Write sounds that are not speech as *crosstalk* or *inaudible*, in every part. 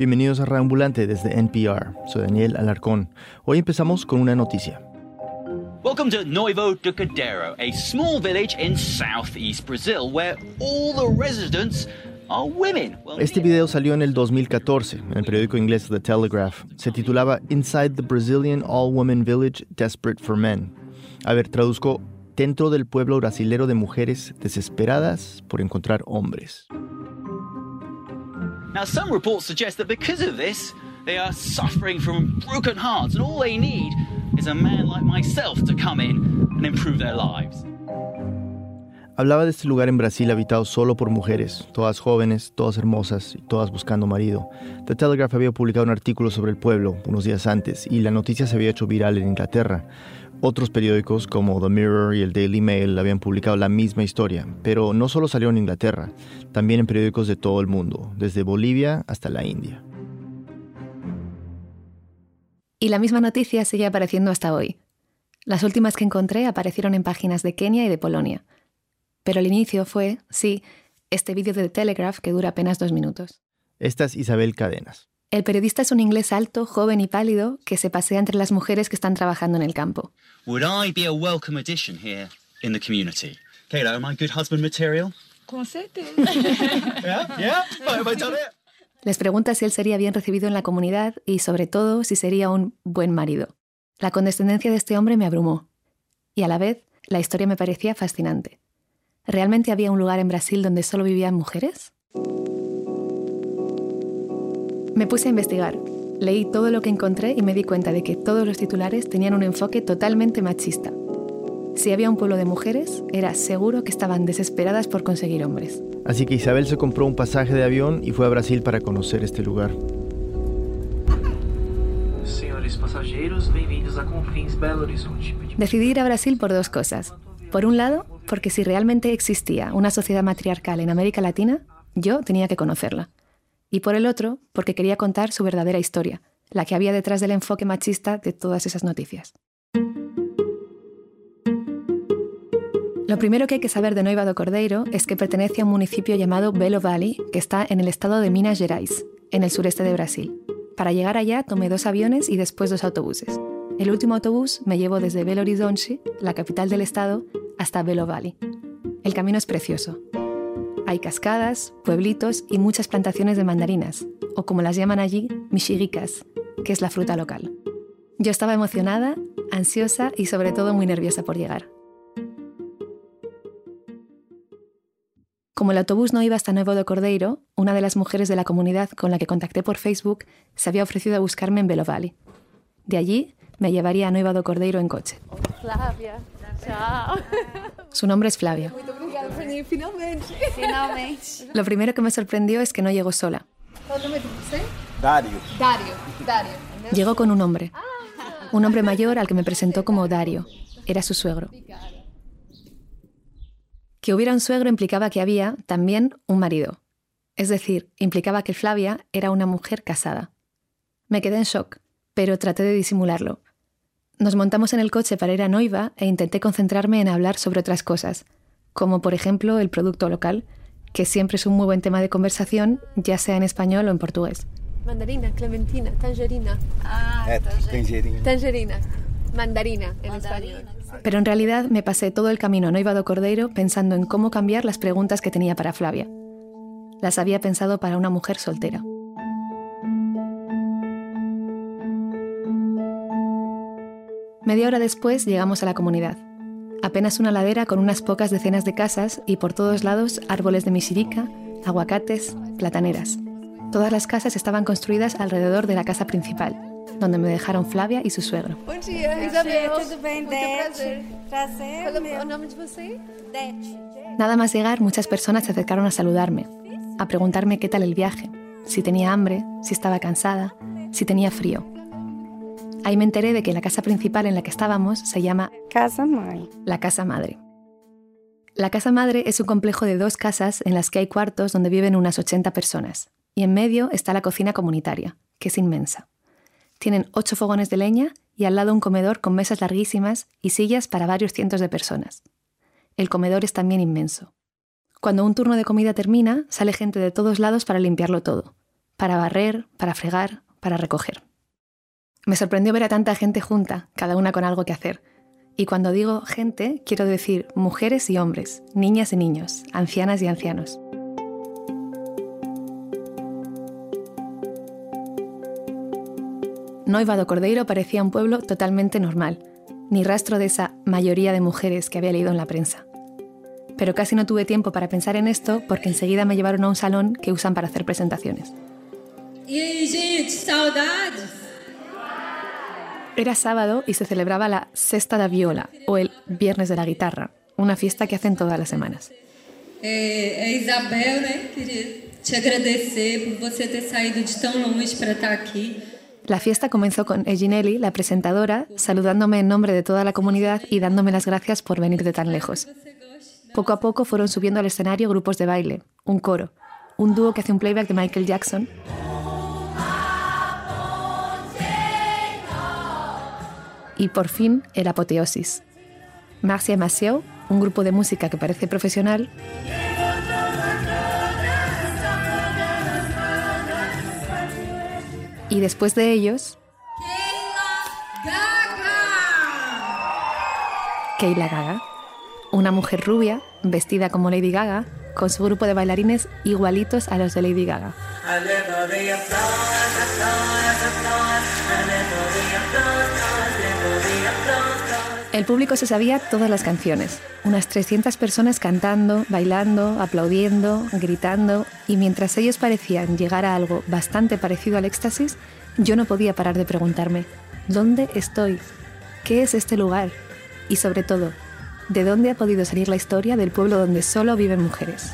Bienvenidos a Reambulante desde NPR. Soy Daniel Alarcón. Hoy empezamos con una noticia. Welcome to Noivo de Cadeiro, a small village in southeast Brazil where all the residents are women. Este video salió en el 2014 en el periódico inglés The Telegraph. Se titulaba Inside the Brazilian All-Woman Village Desperate for Men. A ver, traduzco dentro del pueblo brasilero de mujeres desesperadas por encontrar hombres. Now, some reports suggest that because of this, they are suffering from broken hearts, and all they need is a man like myself to come in and improve their lives. Hablaba de este lugar en Brasil habitado solo por mujeres, todas jóvenes, todas hermosas y todas buscando marido. The Telegraph había publicado un artículo sobre el pueblo unos días antes y la noticia se había hecho viral en Inglaterra. Otros periódicos como The Mirror y el Daily Mail habían publicado la misma historia, pero no solo salió en Inglaterra, también en periódicos de todo el mundo, desde Bolivia hasta la India. Y la misma noticia sigue apareciendo hasta hoy. Las últimas que encontré aparecieron en páginas de Kenia y de Polonia. Pero el inicio fue, sí, este vídeo de The Telegraph que dura apenas dos minutos. Esta es Isabel Cadenas. El periodista es un inglés alto, joven y pálido que se pasea entre las mujeres que están trabajando en el campo. Would I be a welcome addition here in the community? Kayla, am I good husband material? *laughs* Yeah, yeah. Have I done it? Les pregunta si él sería bien recibido en la comunidad y, sobre todo, si sería un buen marido. La condescendencia de este hombre me abrumó. Y a la vez, la historia me parecía fascinante. ¿Realmente había un lugar en Brasil donde solo vivían mujeres? Me puse a investigar. Leí todo lo que encontré y me di cuenta de que todos los titulares tenían un enfoque totalmente machista. Si había un pueblo de mujeres, era seguro que estaban desesperadas por conseguir hombres. Así que Isabel se compró un pasaje de avión y fue a Brasil para conocer este lugar. Senhores passageiros, bem-vindos a Confins Belo Horizonte. Decidí ir a Brasil por dos cosas. Por un lado, porque si realmente existía una sociedad matriarcal en América Latina, yo tenía que conocerla. Y por el otro, porque quería contar su verdadera historia, la que había detrás del enfoque machista de todas esas noticias. Lo primero que hay que saber de Noiva do Cordeiro es que pertenece a un municipio llamado Belo Valley, que está en el estado de Minas Gerais, en el sureste de Brasil. Para llegar allá tomé dos aviones y después dos autobuses. El último autobús me llevó desde Belo Horizonte, la capital del estado, hasta Belo Valley. El camino es precioso. Hay cascadas, pueblitos y muchas plantaciones de mandarinas, o como las llaman allí, mexiricas, que es la fruta local. Yo estaba emocionada, ansiosa y sobre todo muy nerviosa por llegar. Como el autobús no iba hasta Nuevo de Cordeiro, una de las mujeres de la comunidad con la que contacté por Facebook se había ofrecido a buscarme en Belo Valley. De allí me llevaría a Nueva do Cordeiro en coche. Su nombre es Flavia. Finalmente. Finalmente. *laughs* Lo primero que me sorprendió es que no llegó sola. Dario. Dario. Dario. Llegó con un hombre. Un hombre mayor al que me presentó como Dario. Era su suegro. Que hubiera un suegro implicaba que había también un marido. Es decir, implicaba que Flavia era una mujer casada. Me quedé en shock, pero traté de disimularlo. Nos montamos en el coche para ir a Noiva e intenté concentrarme en hablar sobre otras cosas, como por ejemplo el producto local, que siempre es un muy buen tema de conversación, ya sea en español o en portugués. Mandarina, clementina, tangerina. Ah, gente. tangerina. Tangerina. Mandarina en español. Pero en realidad me pasé todo el camino a Noiva do Cordeiro pensando en cómo cambiar las preguntas que tenía para Flavia. Las había pensado para una mujer soltera. Media hora después llegamos a la comunidad. Apenas una ladera con unas pocas decenas de casas y por todos lados árboles de misirica, aguacates, plataneras. Todas las casas estaban construidas alrededor de la casa principal, donde me dejaron Flavia y su suegro. Bom dia, Isabel. Nada más llegar, muchas personas se acercaron a saludarme, a preguntarme qué tal el viaje, si tenía hambre, si estaba cansada, si tenía frío. Ahí me enteré de que la casa principal en la que estábamos se llama Casa mãe. la Casa Madre. La Casa Madre es un complejo de dos casas en las que hay cuartos donde viven unas 80 personas, y en medio está la cocina comunitaria, que es inmensa. Tienen ocho fogones de leña y al lado un comedor con mesas larguísimas y sillas para varios cientos de personas. El comedor es también inmenso. Cuando un turno de comida termina, sale gente de todos lados para limpiarlo todo. para barrer, para fregar, para recoger. Me sorprendió ver a tanta gente junta, cada una con algo que hacer. Y cuando digo gente, quiero decir mujeres y hombres, niñas y niños, ancianas y ancianos. Noiva do Cordeiro parecía un pueblo totalmente normal, ni rastro de esa mayoría de mujeres que había leído en la prensa. Pero casi no tuve tiempo para pensar en esto porque enseguida me llevaron a un salón que usan para hacer presentaciones. E aí, gente, saudades? Era sábado y se celebraba la Sesta da Viola, o el Viernes de la Guitarra, una fiesta que hacen todas las semanas. É Isabel, né? Queria te agradecer por você ter saído de tão longe para estar aqui. La fiesta comenzó con Eginelli, la presentadora, saludándome en nombre de toda la comunidad y dándome las gracias por venir de tan lejos. Poco a poco fueron subiendo al escenario grupos de baile, un coro, un dúo que hace un playback de Michael Jackson. Y por fin el apoteosis. Marcia Maciel, un grupo de música que parece profesional, y después de ellos, Keila Gaga, una mujer rubia, vestida como Lady Gaga, con su grupo de bailarines igualitos a los de Lady Gaga. El público se sabía todas las canciones, unas 300 personas cantando, bailando, aplaudiendo, gritando, y mientras ellos parecían llegar a algo bastante parecido al éxtasis, yo no podía parar de preguntarme, ¿dónde estoy? ¿Qué es este lugar? Y sobre todo, ¿de dónde ha podido salir la historia del pueblo donde solo viven mujeres?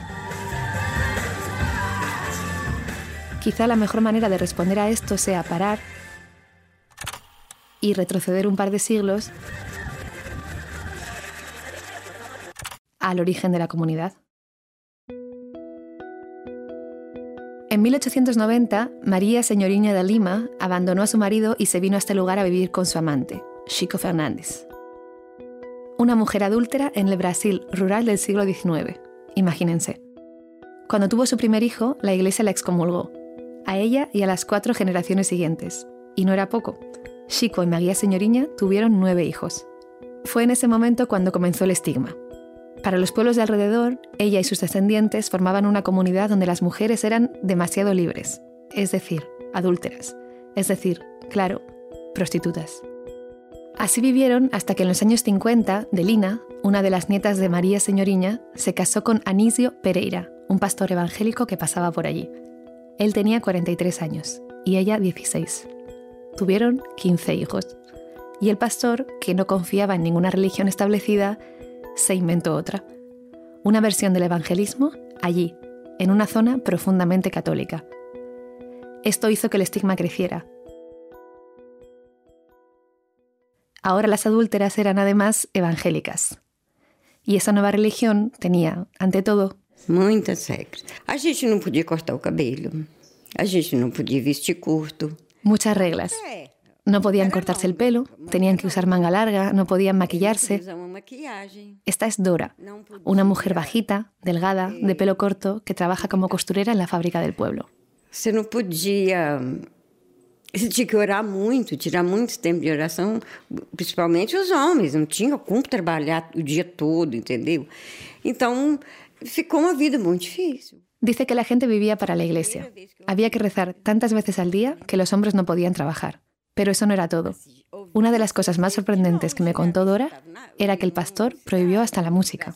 Quizá la mejor manera de responder a esto sea parar y retroceder un par de siglos al origen de la comunidad. En 1890, María Señoriña de Lima abandonó a su marido y se vino a este lugar a vivir con su amante, Chico Fernández. Una mujer adúltera en el Brasil rural del siglo XIX. Imagínense. Cuando tuvo su primer hijo, la iglesia la excomulgó, a ella y a las cuatro generaciones siguientes. Y no era poco. Chico y María Señoriña tuvieron nueve hijos. Fue en ese momento cuando comenzó el estigma. Para los pueblos de alrededor, ella y sus descendientes formaban una comunidad donde las mujeres eran demasiado libres, es decir, adúlteras, es decir, claro, prostitutas. Así vivieron hasta que en los años 50, Delina, una de las nietas de María Señoriña, se casó con Anisio Pereira, un pastor evangélico que pasaba por allí. Él tenía 43 años y ella 16. Tuvieron 15 hijos. Y el pastor, que no confiaba en ninguna religión establecida, se inventó otra. Una versión del evangelismo allí, en una zona profundamente católica. Esto hizo que el estigma creciera. Ahora las adúlteras eran además evangélicas. Y esa nueva religión tenía, ante todo, Muitas regras. A gente não podia cortar o cabelo. A gente não podia vestir curto. muchas reglas. No podían cortarse el pelo, tenían que usar manga larga, no podían maquillarse. Esta es Dora, una mujer bajita, delgada, de pelo corto, que trabaja como costurera en la fábrica del pueblo. Você não podia. Você tinha que orar muito, tirar muito tempo de oração, principalmente os homens. Não tinha como trabalhar o dia todo, entendeu? Então, ficou uma vida muito difícil. Dice que la gente vivía para la iglesia. Había que rezar tantas veces al día que los hombres no podían trabajar. Pero eso no era todo. Una de las cosas más sorprendentes que me contó Dora era que el pastor prohibió hasta la música.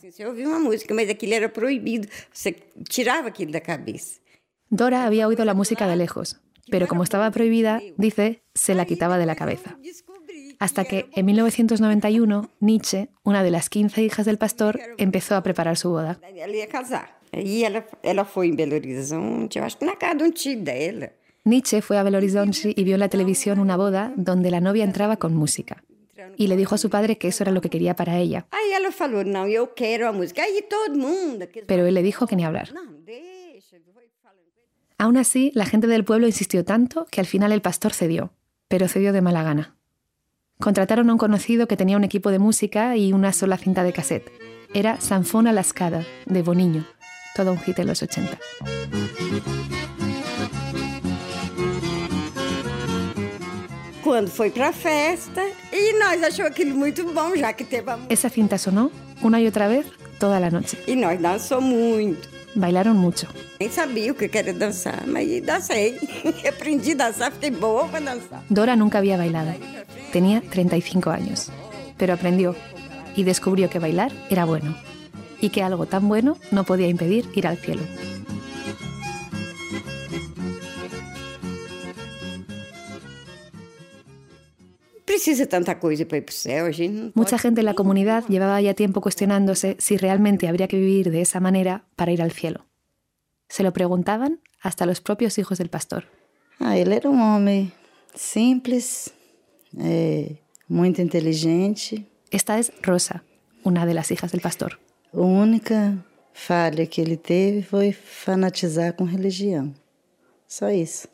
Dora había oído la música de lejos, pero como estaba prohibida, dice, se la quitaba de la cabeza. Hasta que en 1991, Nietzsche, una de las 15 hijas del pastor, empezó a preparar su boda. Ela, ela foi em Belo Horizonte, acho que na casa de um tio dela. Nietzsche fue a Belo Horizonte y vio en la televisión una boda donde la novia entraba con música. Y le dijo a su padre que eso era lo que quería para ella, pero él le dijo que ni hablar. Aún así, la gente del pueblo insistió tanto que al final el pastor cedió, pero cedió de mala gana. Contrataron a un conocido que tenía un equipo de música y una sola cinta de cassette. Era Sanfona Lascada, de Boniño, todo un hit en los 80. Quando foi pra festa, e nós achou aquilo muito bom, já que teve a. Esa cinta sonó una y otra vez toda la noche. E nós dançou muito. Bailaron mucho. Nem sabia o que era dançar, mas dancei. *laughs* Aprendi a dançar, fiquei boa para dançar. Dora nunca había bailado. Tenía 35 años. Pero aprendió y descubrió que bailar era bueno. Y que algo tan bueno no podía impedir ir al cielo. Precisa tanta coisa para ir pro céu, a gente não Mucha gente en la comunidad llevaba ya tiempo cuestionándose si realmente habría que vivir de esa manera para ir al cielo. Se lo preguntaban hasta los propios hijos del pastor. Ah, ele era um homem simples, é, muito inteligente. Esta es Rosa, una de las hijas del pastor. A única falha que ele teve foi fanatizar com religião. Só isso.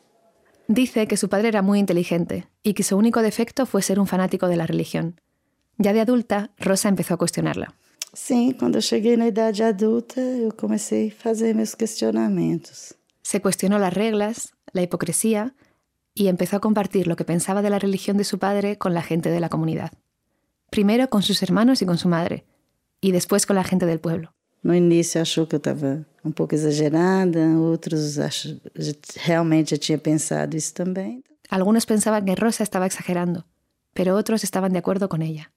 Dice que su padre era muy inteligente y que su único defecto fue ser un fanático de la religión. Ya de adulta, Rosa empezó a cuestionarla. Sim, quando eu cheguei na idade adulta, eu comecei a fazer meus questionamentos. Se cuestionó las reglas, la hipocresía y empezó a compartir lo que pensaba de la religión de su padre con la gente de la comunidad. Primero con sus hermanos y con su madre, y después con la gente del pueblo. No início achou que eu estava um pouco exagerada, outros ach... realmente já tinha pensado isso também. Algunos pensaban que Rosa estaba exagerando, pero otros estaban de acuerdo con ella.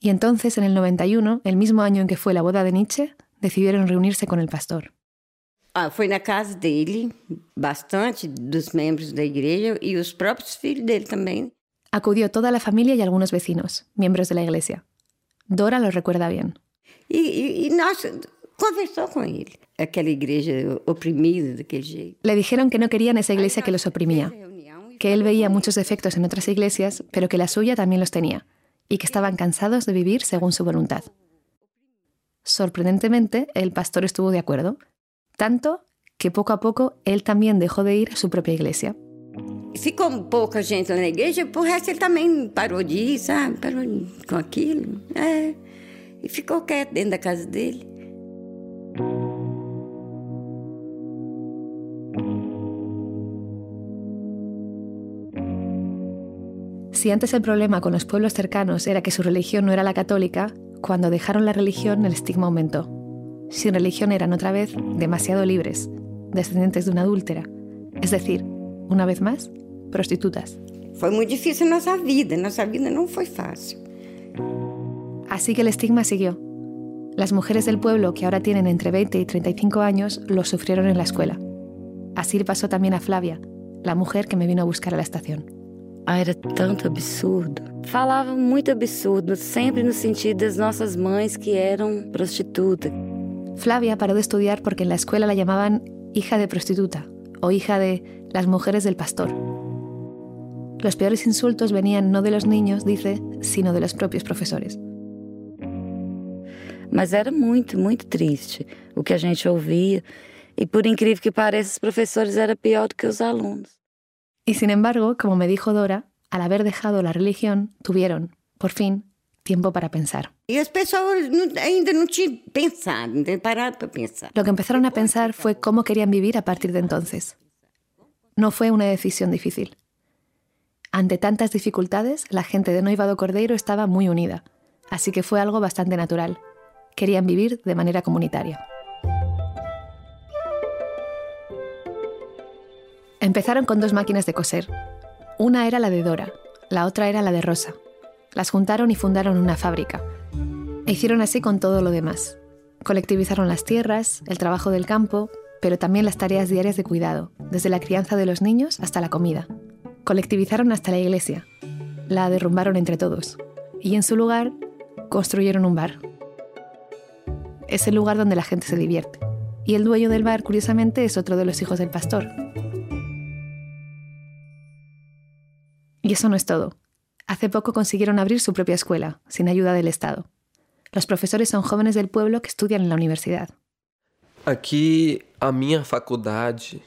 Y entonces, en el 91, el mismo año en que fue la boda de Nietzsche, decidieron reunirse con el pastor. Ah, foi na casa dele, bastante dos membros da igreja e os próprios filhos dele também. Acudió toda la familia y algunos vecinos, miembros de la iglesia. Dora lo recuerda bien. E, e, e nós conversou com ele. Aquela igreja oprimida daquele jeito. Le dijeron que no querían esa iglesia que los oprimía, que él veía muchos defectos en otras iglesias, pero que la suya también los tenía, y que estaban cansados de vivir según su voluntad. Sorprendentemente, el pastor estuvo de acuerdo, tanto que poco a poco él también dejó de ir a su propia iglesia. Ficou pouca gente na igreja, por resto ele também parou de ir, sabe? Parou com aquilo. É. E ficou quieto dentro da casa dele. Si antes el problema con los pueblos cercanos era que su religión no era la católica, cuando dejaron la religión el estigma aumentó. Sin religión eran otra vez demasiado libres, descendientes de una adúltera, es decir, una vez más, prostitutas. Foi muito difícil a nossa vida. Nossa vida não foi fácil. Así que el estigma siguió. Las mujeres del pueblo, que ahora tienen entre 20 y 35 años, lo sufrieron en la escuela. Así pasó también a Flavia, la mujer que me vino a buscar a la estación. Ah, era tanto absurdo. Falava muito absurdo, sempre no sentido das nossas mães que eram prostitutas. Flavia paró de estudiar porque en la escuela la llamaban hija de prostituta o hija de las mujeres del pastor. Los peores insultos venían no de los niños, dice, sino de los propios profesores. Mas era muito, muito triste o que a gente ouvia. E por incrível que pareça, os professores era pior do que os alunos. Y sin embargo, como me dijo Dora, al haber dejado la religión, tuvieron, por fin, tiempo para pensar. E as pessoas não- ainda não tinham parado para pensar. Lo que empezaron a pensar fue cómo querían vivir a partir de entonces. No fue una decisión difícil. Ante tantas dificultades, la gente de Noivado Cordeiro estaba muy unida, así que fue algo bastante natural. Querían vivir de manera comunitaria. Empezaron con dos máquinas de coser. Una era la de Dora, la otra era la de Rosa. Las juntaron y fundaron una fábrica. E hicieron así con todo lo demás. Colectivizaron las tierras, el trabajo del campo, pero también las tareas diarias de cuidado, desde la crianza de los niños hasta la comida. Colectivizaron hasta la iglesia. La derrumbaron entre todos. Y en su lugar construyeron un bar. Es el lugar donde la gente se divierte. Y el dueño del bar, curiosamente, es otro de los hijos del pastor. Y eso no es todo. Hace poco consiguieron abrir su propia escuela, sin ayuda del Estado. Los profesores son jóvenes del pueblo que estudian en la universidad. Aqui, a minha faculdade,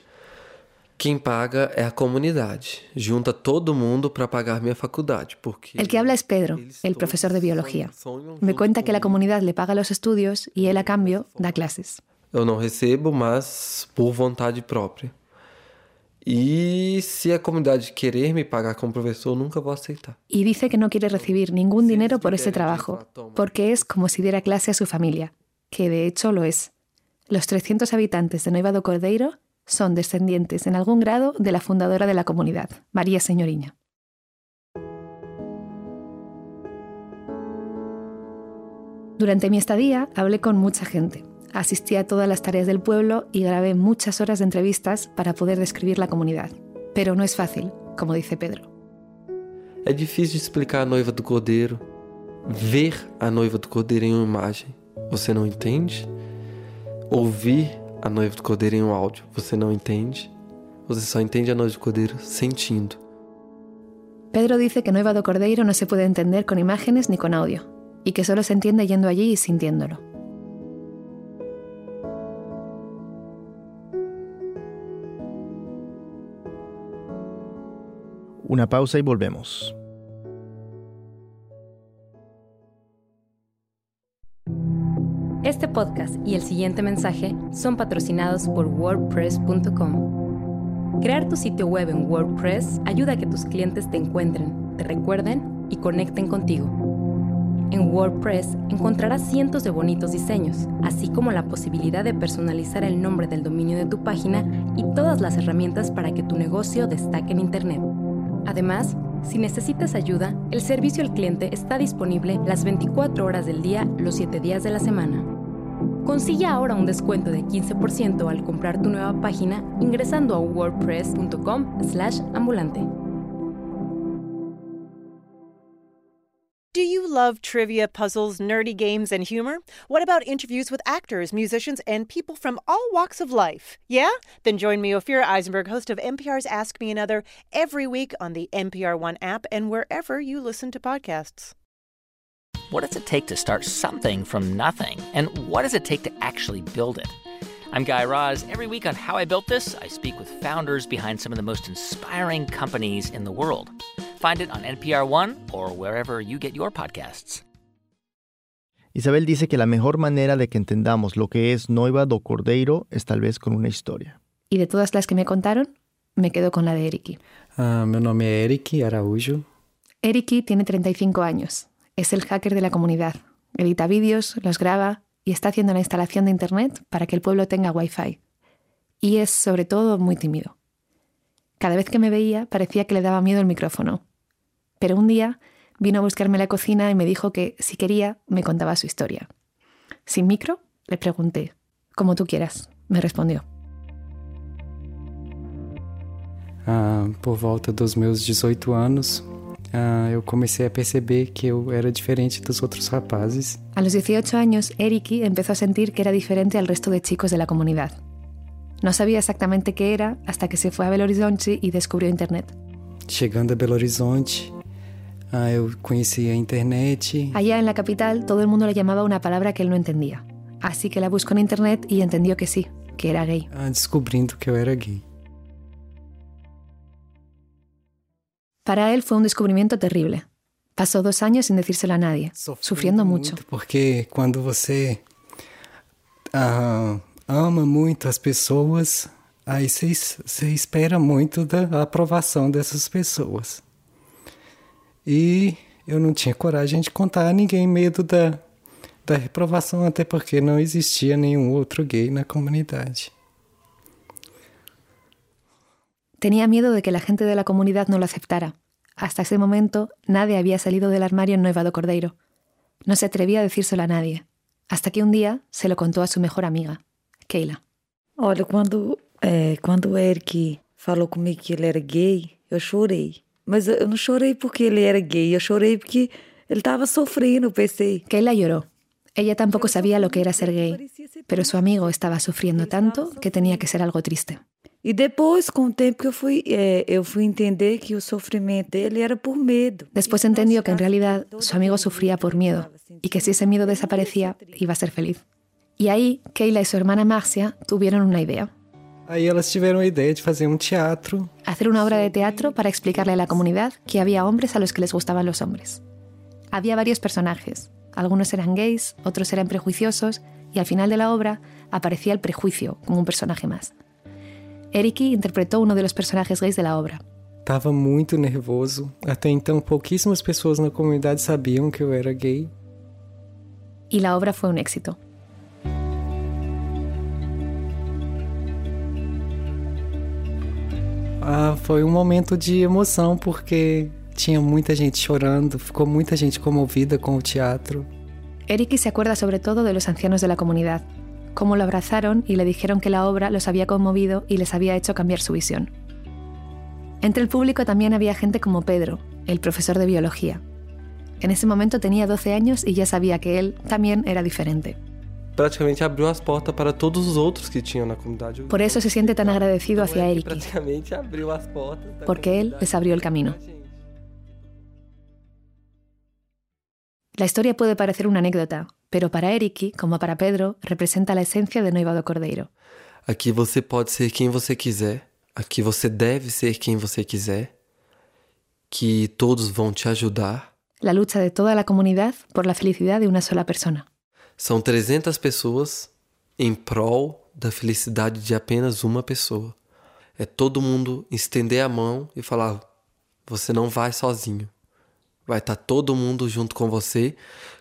quem paga é a comunidade. Junta todo mundo para pagar minha faculdade, porque El que habla es Pedro, el profesor de biología. Me cuenta que la comunidad le paga los estudios y él a cambio da clases. eu não recebo, mas por vontade própria. E se a comunidade querer me pagar como professor, nunca vou aceitar. Y dice que no quiere recibir ningún dinero por ese trabajo, porque es como si diera clase a su familia, que de hecho lo es. Los 300 habitantes de Noiva do Cordeiro son descendientes en algún grado de la fundadora de la comunidad, María Señoriña. Durante mi estadía hablé con mucha gente. Asistí a todas las tareas del pueblo y grabé muchas horas de entrevistas para poder describir la comunidad. Pero no es fácil, como dice Pedro. É difícil explicar a noiva do cordeiro, ver a noiva do cordeiro em uma imagem. Você não entende? Ouvir a noiva do cordeiro em um áudio. Você não entende? Você só entende a noiva do cordeiro sentindo. Pedro dice que Noiva do Cordeiro no se puede entender con imágenes ni con audio, y que solo se entiende yendo allí y sintiéndolo. Una pausa y volvemos. Este podcast y el siguiente mensaje son patrocinados por WordPress.com. Crear tu sitio web en WordPress ayuda a que tus clientes te encuentren, te recuerden y conecten contigo. En WordPress encontrarás cientos de bonitos diseños, así como la posibilidad de personalizar el nombre del dominio de tu página y todas las herramientas para que tu negocio destaque en Internet. Además, si necesitas ayuda, el servicio al cliente está disponible las 24 horas del día, los 7 días de la semana. Consigue ahora un descuento de 15% al comprar tu nueva página ingresando a wordpress.com/ambulante. Do you love trivia, puzzles, nerdy games, and humor? What about interviews with actors, musicians, and people from all walks of life? Yeah? Then join me, Ophira Eisenberg, host of NPR's Ask Me Another, every week on the NPR One app and wherever you listen to podcasts. What does it take to start something from nothing? And what does it take to actually build it? I'm Guy Raz. Every week on How I Built This, I speak with founders behind some of the most inspiring companies in the world. Find it on NPR One or wherever you get your podcasts. Isabel dice que la mejor manera de que entendamos lo que es Noiva do Cordeiro es tal vez con una historia. Y de todas las que me contaron, me quedo con la de Eriki. Ah, meu nome é Eric Araújo. Eriki tiene 35 años. Es el hacker de la comunidad. Edita vídeos, los graba y está haciendo la instalación de Internet para que el pueblo tenga Wi-Fi. Y es, sobre todo, muy tímido. Cada vez que me veía parecía que le daba miedo el micrófono. Pero un día vino a buscarme a la cocina y me dijo que, si quería, me contaba su historia. ¿Sin micro? Le pregunté. Como tú quieras, me respondió. Ah, por volta dos meus 18 anos, ah, eu comecei a perceber que eu era diferente dos outros rapazes. A los 18 años, Eriki empezó a sentir que era diferente al resto de chicos de la comunidad. No sabía exactamente qué era hasta que se fue a Belo Horizonte y descubrió Internet. Chegando a Belo Horizonte, ah, eu conheci a internet. Allá en la capital, todo el mundo le llamaba una palabra que él no entendía. Así que la buscó en Internet y entendió que sí, que era gay. ah, descobrindo que eu era gay. Para él fue un descubrimiento terrible. Pasó dos años sin decírselo a nadie, sufriendo mucho. Porque quando você ah, ama muito as pessoas, aí es- você espera muito da aprovação dessas pessoas. E eu não tinha coragem de contar a ninguém, medo da, da reprovação, até porque não existia nenhum outro gay na comunidade. Tenía miedo de que la gente de la comunidad no lo aceptara. Hasta ese momento, nadie había salido del armario en Nueva do Cordeiro. No se atrevía a decírselo a nadie. Hasta que un día se lo contó a su mejor amiga, Keila. Olha, quando, é, quando o Eric falou comigo que ele era gay, eu chorei. Mas eu não chorei porque ele era gay, eu chorei porque ele estava sofrendo, eu pensei. Keila lloró. Ella tampoco sabía lo que era ser gay, pero su amigo estaba sufriendo tanto que tenía que ser algo triste. E depois, com o tempo que fui, é, eu fui entender que o sofrimento dele era por medo. Después entendió que en realidad su amigo sufría por miedo y que si ese miedo desaparecía iba a ser feliz. Y ahí Keila y su hermana Marcia tuvieron una idea. Aí elas tiveram a ideia de fazer um teatro Hacer una obra de teatro para explicarle a la comunidad que había hombres a los que les gustaban los hombres. Había varios personajes. Algunos eran gays, otros eran prejuiciosos y al final de la obra aparecía el prejuicio como un personaje más. Eriki interpretó uno de los personajes gays de la obra. Estava muito nervoso. Até então, pouquíssimas pessoas na comunidade sabiam que eu era gay. Y la obra fue un éxito. Ah, foi um momento de emoção porque tinha muita gente chorando, ficou muita gente comovida com o teatro. Eriki se acuerda sobre todo de los ancianos de la comunidad, cómo lo abrazaron y le dijeron que la obra los había conmovido y les había hecho cambiar su visión. Entre el público también había gente como Pedro, el profesor de biología. En ese momento tenía 12 años y ya sabía que él también era diferente. Praticamente abriu as portas para todos os outros que tinham na comunidade. Por eso se siente tan agradecido hacia Eriki, Praticamente abriu as portas. porque él les abrió el camino. La historia puede parecer una anécdota, pero para Eriki, como para Pedro, representa la esencia de Noivado Cordeiro. Aqui você pode ser quem você quiser. Aqui você deve ser quem você quiser. Que todos vão te ajudar. La lucha de toda la comunidad por la felicidad de una sola persona. São 300 pessoas em prol da felicidade de apenas uma pessoa. É todo mundo estender a mão e falar: você não vai sozinho. Vai estar todo mundo junto com você,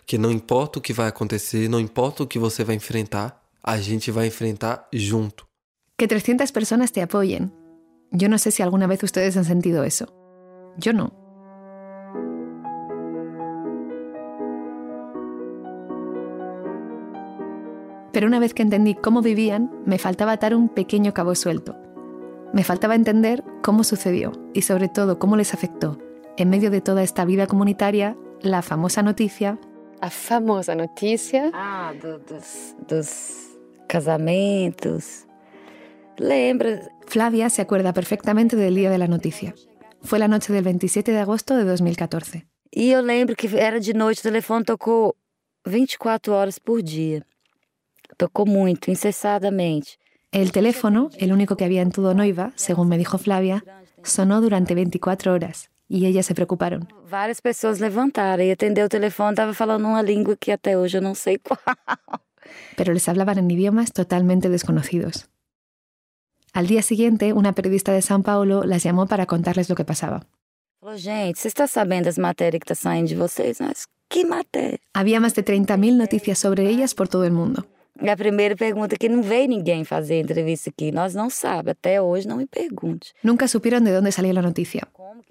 que não importa o que vai acontecer, não importa o que você vai enfrentar, a gente vai enfrentar junto. Que 300 personas te apoyen. Yo no sé si alguna vez ustedes han sentido eso. Yo no. Pero una vez que entendí cómo vivían, me faltaba atar un pequeño cabo suelto. Me faltaba entender cómo sucedió y sobre todo cómo les afectó, en medio de toda esta vida comunitaria, la famosa noticia A famosa notícia. Ah, do- dos, dos casamentos. Lembra? Flavia se acuerda perfectamente del día de la noticia. Fue la noche del 27 de agosto de 2014. E eu lembro que era de noite, o telefone tocou 24 horas por dia. Tocou muito, incessadamente. El teléfono, el único que había en todo Noiva, según me dijo Flavia, sonó durante 24 horas y ellas se preocuparon. Várias pessoas levantaram e atendeu o telefone, estava falando uma língua que até hoje eu não sei qual. pero les hablaban en idiomas totalmente desconocidos. Al día siguiente, una periodista de São Paulo las llamó para contarles lo que pasaba. Gente, você está sabendo das matérias que está saindo de? Mas que matéria? Había más de 30.000 noticias sobre ellas por todo el mundo. A primeira pergunta que não veio ninguém fazer entrevista aqui, nós não sabemos, até hoje não me pergunte. Nunca supieron de dónde salía la noticia.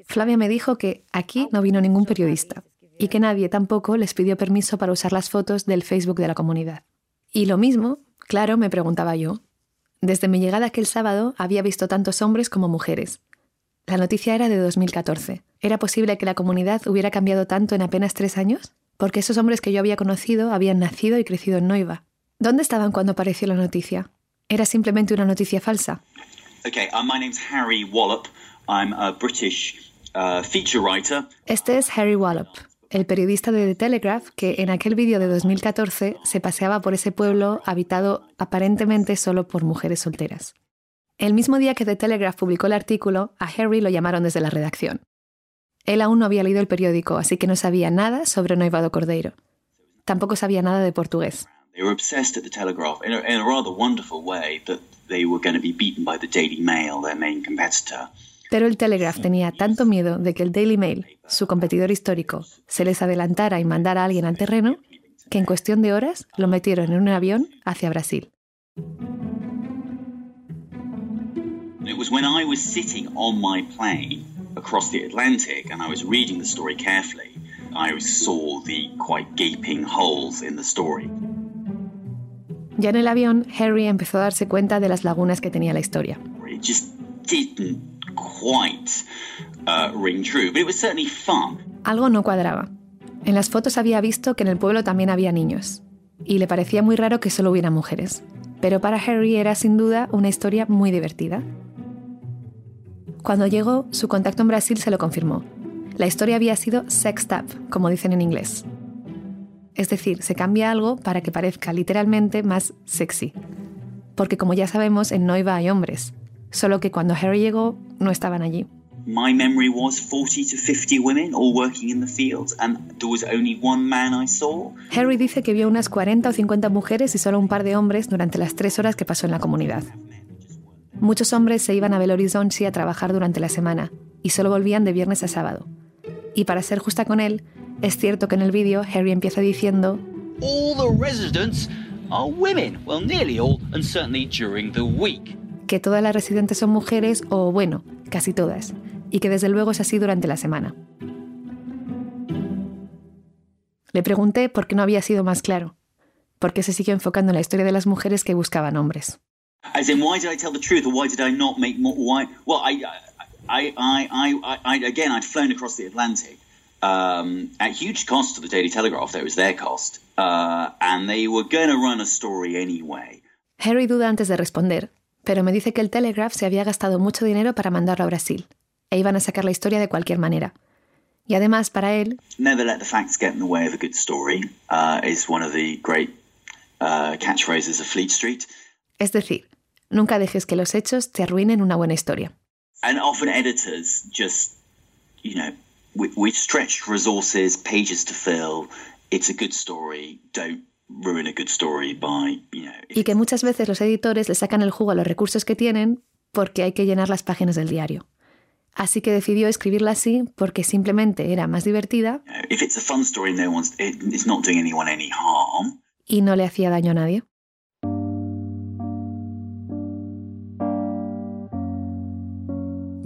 Flavia me dijo que aquí no vino ningún periodista y que nadie tampoco les pidió permiso para usar las fotos del Facebook de la comunidad. Y lo mismo, claro, me preguntaba yo. Desde mi llegada aquel sábado había visto tantos hombres como mujeres. La noticia era de 2014. ¿Era posible que la comunidad hubiera cambiado tanto en apenas tres años? Porque esos hombres que yo había conocido habían nacido y crecido en Noiva. ¿Dónde estaban cuando apareció la noticia? ¿Era simplemente una noticia falsa? Okay, my name's Harry Wallop. I'm a British feature writer. Este es Harry Wallop, el periodista de The Telegraph que en aquel vídeo de 2014 se paseaba por ese pueblo habitado aparentemente solo por mujeres solteras. El mismo día que The Telegraph publicó el artículo, a Harry lo llamaron desde la redacción. Él aún no había leído el periódico, así que no sabía nada sobre Noivado Cordeiro. Tampoco sabía nada de portugués. They were obsessed at the Telegraph in a, in a rather wonderful way that they were going to be beaten by the Daily Mail, their main competitor. Pero el Telegraph tenía tanto miedo de que el Daily Mail, su competidor histórico, se les adelantara y mandara a alguien al terreno, que en cuestión de horas lo metieron en un avión hacia Brasil. It was when I was sitting on my plane across the Atlantic and I was reading the story carefully, I saw the quite gaping holes in the story. Ya en el avión, Harry empezó a darse cuenta de las lagunas que tenía la historia. Uh. Algo no cuadraba. En las fotos había visto que en el pueblo también había niños, y le parecía muy raro que solo hubiera mujeres. Pero para Harry era sin duda una historia muy divertida. Cuando llegó, su contacto en Brasil se lo confirmó. La historia había sido sexed up, como dicen en inglés. Es decir, se cambia algo para que parezca literalmente más sexy. Porque como ya sabemos, en Noiva hay hombres. Solo que cuando Harry llegó, no estaban allí. My memory was 40 to 50 women all working in the fields, and there was only one man I saw. Harry dice que vio unas 40 o 50 mujeres y solo un par de hombres durante las tres horas que pasó en la comunidad. Muchos hombres se iban a Belo Horizonte a trabajar durante la semana y solo volvían de viernes a sábado. Y para ser justa con él, es cierto que en el vídeo Harry empieza diciendo All the residents are women. Well, nearly all, and certainly during the week. que todas las residentes son mujeres o, bueno, casi todas, y que desde luego es así durante la semana. Le pregunté por qué no había sido más claro, por qué se siguió enfocando en la historia de las mujeres que buscaban hombres. As in, why did I tell the truth, or why did I not make more? Why? Well, I, I, I, I, I again, I'd flown across the Atlantic um, at huge cost to the Daily Telegraph. That was their cost, uh, and they were going to run a story anyway. Harry duda antes de responder, pero me dice que el Telegraph se había gastado mucho dinero para mandarlo a Brasil, e iban a sacar la historia de cualquier manera. Y además, para él, Never let the facts get in the way of a good story uh, is one of the great uh, catchphrases of Fleet Street. es decir, nunca dejes que los hechos te arruinen una buena historia. And often editors just, you know, we, we've stretched resources, pages to fill. It's a good story. Don't ruin a good story by, you know. Y que muchas veces los editores le sacan el jugo a los recursos que tienen porque hay que llenar las páginas del diario. Así que decidió escribirla así porque simplemente era más divertida If it's a fun story, no one's. It, it's not doing anyone any harm. y no le hacía daño a nadie.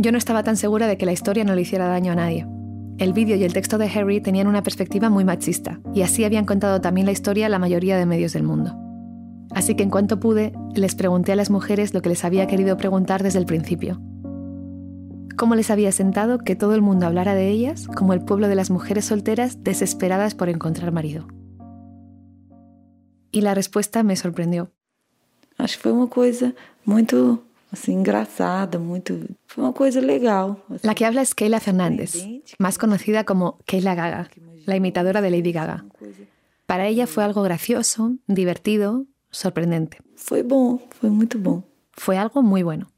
Yo no estaba tan segura de que la historia no le hiciera daño a nadie. El vídeo y el texto de Harry tenían una perspectiva muy machista, y así habían contado también la historia la mayoría de medios del mundo. Así que en cuanto pude, les pregunté a las mujeres lo que les había querido preguntar desde el principio. ¿Cómo les había sentado que todo el mundo hablara de ellas como el pueblo de las mujeres solteras desesperadas por encontrar marido? Y la respuesta me sorprendió. Acho que foi uma coisa muito assim engraçada, muito, foi uma coisa legal. La que habla es Keila Fernández, más conocida como Keila Gaga, la imitadora de Lady Gaga. Para ella fue algo gracioso, divertido, sorprendente. Foi bom, foi muito bom. Fue algo muy bueno.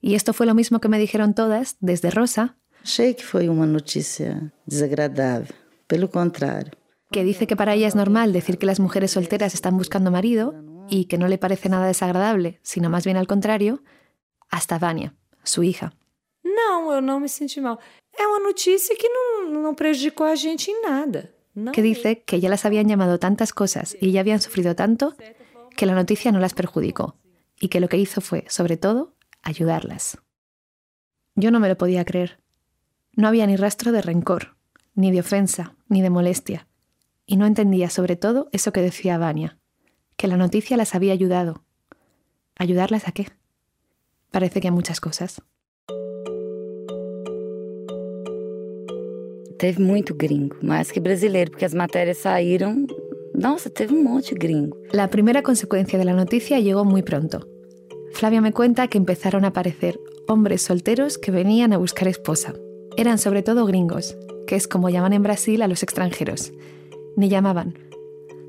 Y esto fue lo mismo que me dijeron todas, desde Rosa, Achei que foi uma notícia desagradável. Pelo contrário. que dice que para ella es normal decir que las mujeres solteras están buscando marido y que no le parece nada desagradable, sino más bien al contrario, hasta Vania, su hija. Não, eu não me senti mal. É uma notícia que não, não prejudicou a gente em nada. Não que dice que ya las habían llamado tantas cosas y ya habían sufrido tanto que la noticia no las perjudicó y que lo que hizo fue, sobre todo, ayudarlas. Yo no me lo podía creer. No había ni rastro de rencor, ni de ofensa, ni de molestia. Y no entendía sobre todo eso que decía Vania, que la noticia las había ayudado. ¿Ayudarlas a qué? Parece que a muchas cosas. Teve muito gringo, mais que brasileiro, porque as matérias saíram. Nossa, teve um monte de gringo. La primera consecuencia de la noticia llegó muy pronto. Flavia me cuenta que empezaron a aparecer hombres solteros que venían a buscar esposa. Eran sobre todo gringos, que es como llaman en Brasil a los extranjeros. Ni llamaban,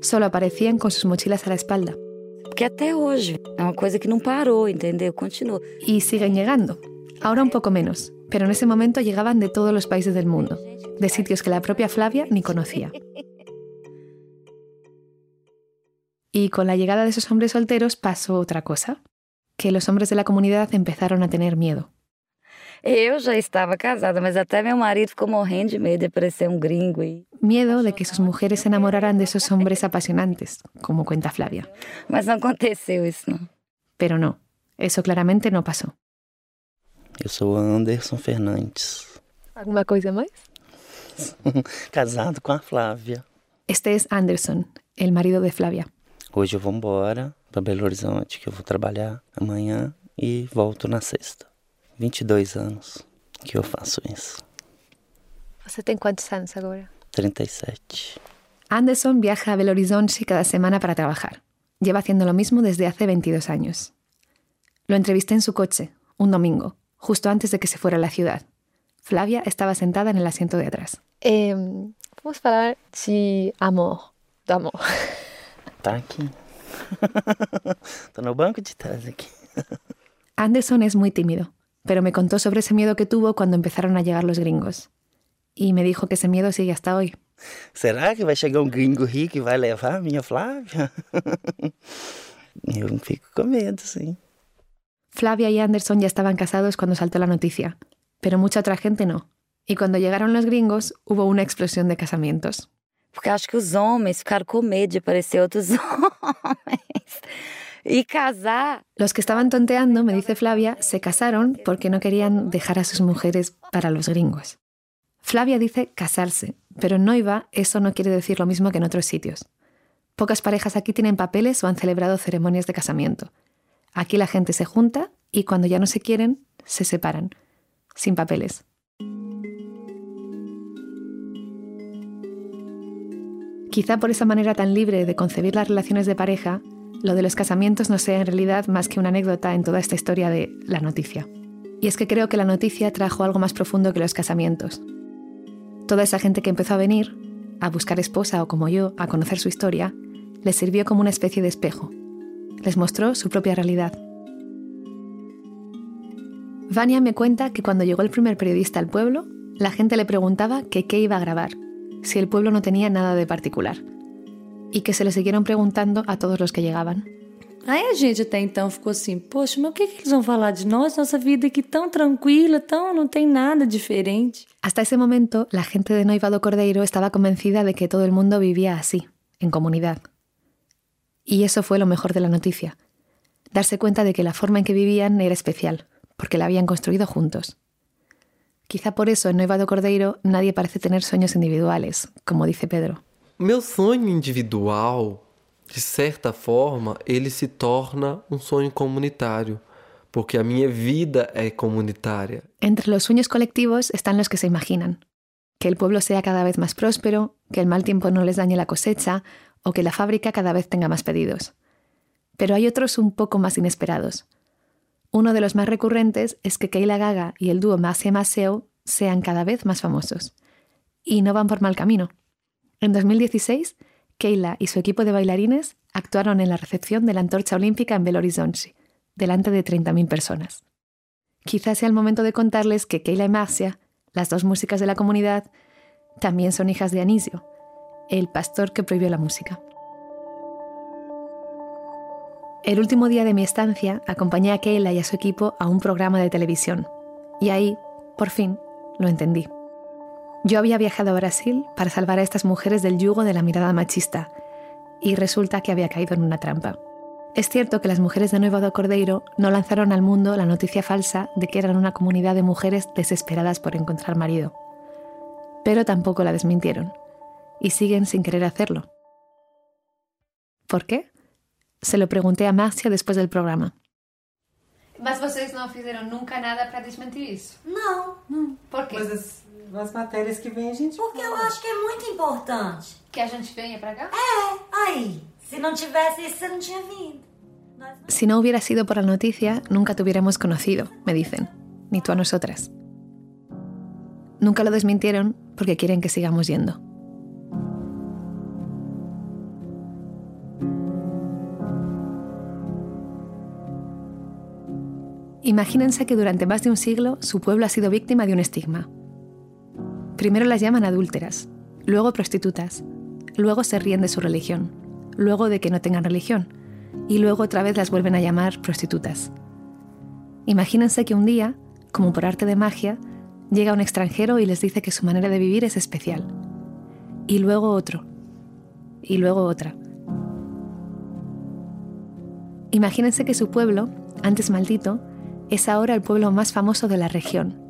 solo aparecían con sus mochilas a la espalda. Porque até hoje é uma coisa que não parou, entendeu? Continua. Y siguen llegando. Ahora un poco menos, pero en ese momento llegaban de todos los países del mundo, de sitios que la propia Flavia ni conocía. Y con la llegada de esos hombres solteros pasó otra cosa, que los hombres de la comunidad empezaron a tener miedo. Eu já estava casada, mas até meu marido ficou morrendo de medo de aparecer um gringo aí. Miedo de que sus mujeres se enamoraran de esos hombres apasionantes, como cuenta Flavia. Mas não aconteceu isso, não. Pero no, eso claramente no pasó. Eu sou Anderson Fernandes, ¿Alguna cosa más? *laughs* casado com a Flávia. Este es Anderson, el marido de Flavia. Hoje eu vou embora para Belo Horizonte, que eu vou trabalhar amanhã e volto na sexta. 22 anos que eu faço isso. ¿Você tem cuántos años ahora? 37. Anderson viaja a Belo Horizonte cada semana para trabajar. Lleva haciendo lo mismo desde hace 22 años. Lo entrevisté en su coche, un domingo, justo antes de que se fuera a la ciudad. Flavia estaba sentada en el asiento de atrás. vamos falar de amor, do amor. *laughs* Tá aqui. *laughs* Tô no banco de trás aqui. Anderson es muy tímido, pero me contó sobre ese miedo que tuvo cuando empezaron a llegar los gringos. Y me dijo que ese miedo sigue hasta hoy. Será que vai chegar um gringo rico e vai levar a minha Flávia? *laughs* eu fico com medo, sim. Flavia y Anderson ya estaban casados cuando saltó la noticia, pero mucha otra gente no. Y cuando llegaron los gringos, hubo una explosión de casamientos. Porque acho que os homens ficaram com medo de aparecer outros *laughs* homens. Y casar. Los que estaban tonteando, me dice Flavia, se casaron porque no querían dejar a sus mujeres para los gringos. Flavia dice casarse, pero en Noiva eso no quiere decir lo mismo que en otros sitios. Pocas parejas aquí tienen papeles o han celebrado ceremonias de casamiento. Aquí la gente se junta y cuando ya no se quieren, se separan, sin papeles. Quizá por esa manera tan libre de concebir las relaciones de pareja, lo de los casamientos no sea en realidad más que una anécdota en toda esta historia de la noticia. Y es que creo que la noticia trajo algo más profundo que los casamientos. Toda esa gente que empezó a venir, a buscar esposa o como yo, a conocer su historia, les sirvió como una especie de espejo. Les mostró su propia realidad. Vania me cuenta que cuando llegó el primer periodista al pueblo, la gente le preguntaba qué iba a grabar, si el pueblo no tenía nada de particular, y que se le siguieron preguntando a todos los que llegaban. Aí a gente até então ficou assim, poxa, mas o que, que eles vão falar de nós? Nossa vida aqui tão tranquila, tão não tem nada diferente. Hasta ese momento, la gente de Noivado Cordeiro estaba convencida de que todo el mundo vivía así, en comunidad. Y eso fue lo mejor de la noticia, darse cuenta de que la forma en que vivían era especial, porque la habían construido juntos. Quizá por eso en Noivado Cordeiro nadie parece tener sueños individuales, como dice Pedro. Meu sonho individual, de certa forma, ele se torna um sonho comunitário, porque a minha vida é comunitária. Entre los sueños colectivos están los que se imaginan. Que el pueblo sea cada vez más próspero, que el mal tiempo no les dañe la cosecha o que la fábrica cada vez tenga más pedidos. Pero hay otros un poco más inesperados. Uno de los más recurrentes es que Keila Gaga y el dúo Masia Maseo sean cada vez más famosos. Y no van por mal camino. En 2016, Keila y su equipo de bailarines actuaron en la recepción de la antorcha olímpica en Belo Horizonte, delante de 30.000 personas. Quizás sea el momento de contarles que Keila y Marcia, las dos músicas de la comunidad, también son hijas de Anisio, el pastor que prohibió la música. El último día de mi estancia acompañé a Keila y a su equipo a un programa de televisión. Y ahí, por fin, lo entendí. Yo había viajado a Brasil para salvar a estas mujeres del yugo de la mirada machista, y resulta que había caído en una trampa. Es cierto que las mujeres de Nuevo do Cordeiro no lanzaron al mundo la noticia falsa de que eran una comunidad de mujeres desesperadas por encontrar marido, pero tampoco la desmintieron, y siguen sin querer hacerlo. ¿Por qué? Se lo pregunté a Marcia después del programa. Mas vocês não fizeram nunca nada para desmentir? Não. Não. Por as, as matérias que vem a gente Porque fala. eu acho que é muito importante. Que a gente venha pra cá? É, aí. Se não tivesse isso, você não tinha vindo. Si no hubiera sido por la noticia, nunca te hubiéramos conocido, me dicen, ni tú a nosotras. Nunca lo desmintieron porque quieren que sigamos yendo. Imagínense que durante más de un siglo su pueblo ha sido víctima de un estigma. Primero las llaman adúlteras, luego prostitutas, luego se ríen de su religión, luego de que no tengan religión, y luego otra vez las vuelven a llamar prostitutas. Imagínense que un día, como por arte de magia, llega un extranjero y les dice que su manera de vivir es especial. Y luego otro. Y luego otra. Imagínense que su pueblo, antes maldito, es ahora el pueblo más famoso de la región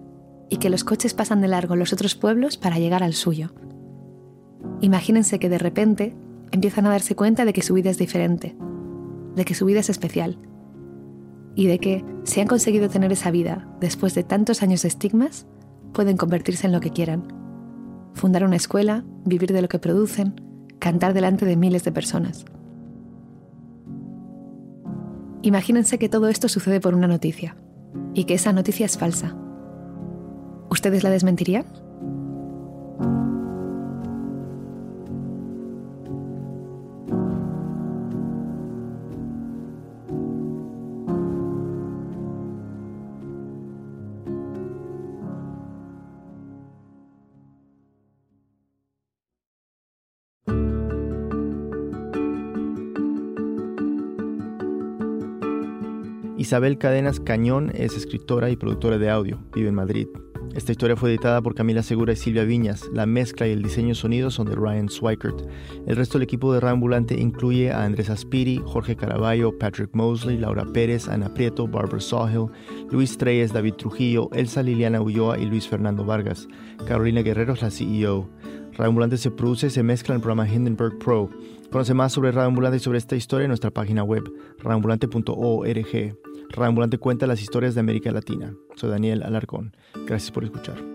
y que los coches pasan de largo los otros pueblos para llegar al suyo. Imagínense que de repente empiezan a darse cuenta de que su vida es diferente, de que su vida es especial y de que, si han conseguido tener esa vida después de tantos años de estigmas, pueden convertirse en lo que quieran. Fundar una escuela, vivir de lo que producen, cantar delante de miles de personas. Imagínense que todo esto sucede por una noticia y que esa noticia es falsa. ¿Ustedes la desmentirían? Isabel Cadenas Cañón es escritora y productora de audio, vive en Madrid. Esta historia fue editada por Camila Segura y Silvia Viñas. La mezcla y el diseño sonido son de Ryan Swikert. El resto del equipo de Ambulante incluye a Andrés Aspiri, Jorge Caraballo, Patrick Mosley, Laura Pérez, Ana Prieto, Barbara Sawhill, Luis Treyes, David Trujillo, Elsa Liliana Ulloa y Luis Fernando Vargas. Carolina Guerrero es la CEO. Ambulante se produce y se mezcla en el programa Hindenburg Pro. Conoce más sobre Radio Ambulante y sobre esta historia en nuestra página web, radioambulante.org. Radio Ambulante cuenta las historias de América Latina. Soy Daniel Alarcón. Gracias por escuchar.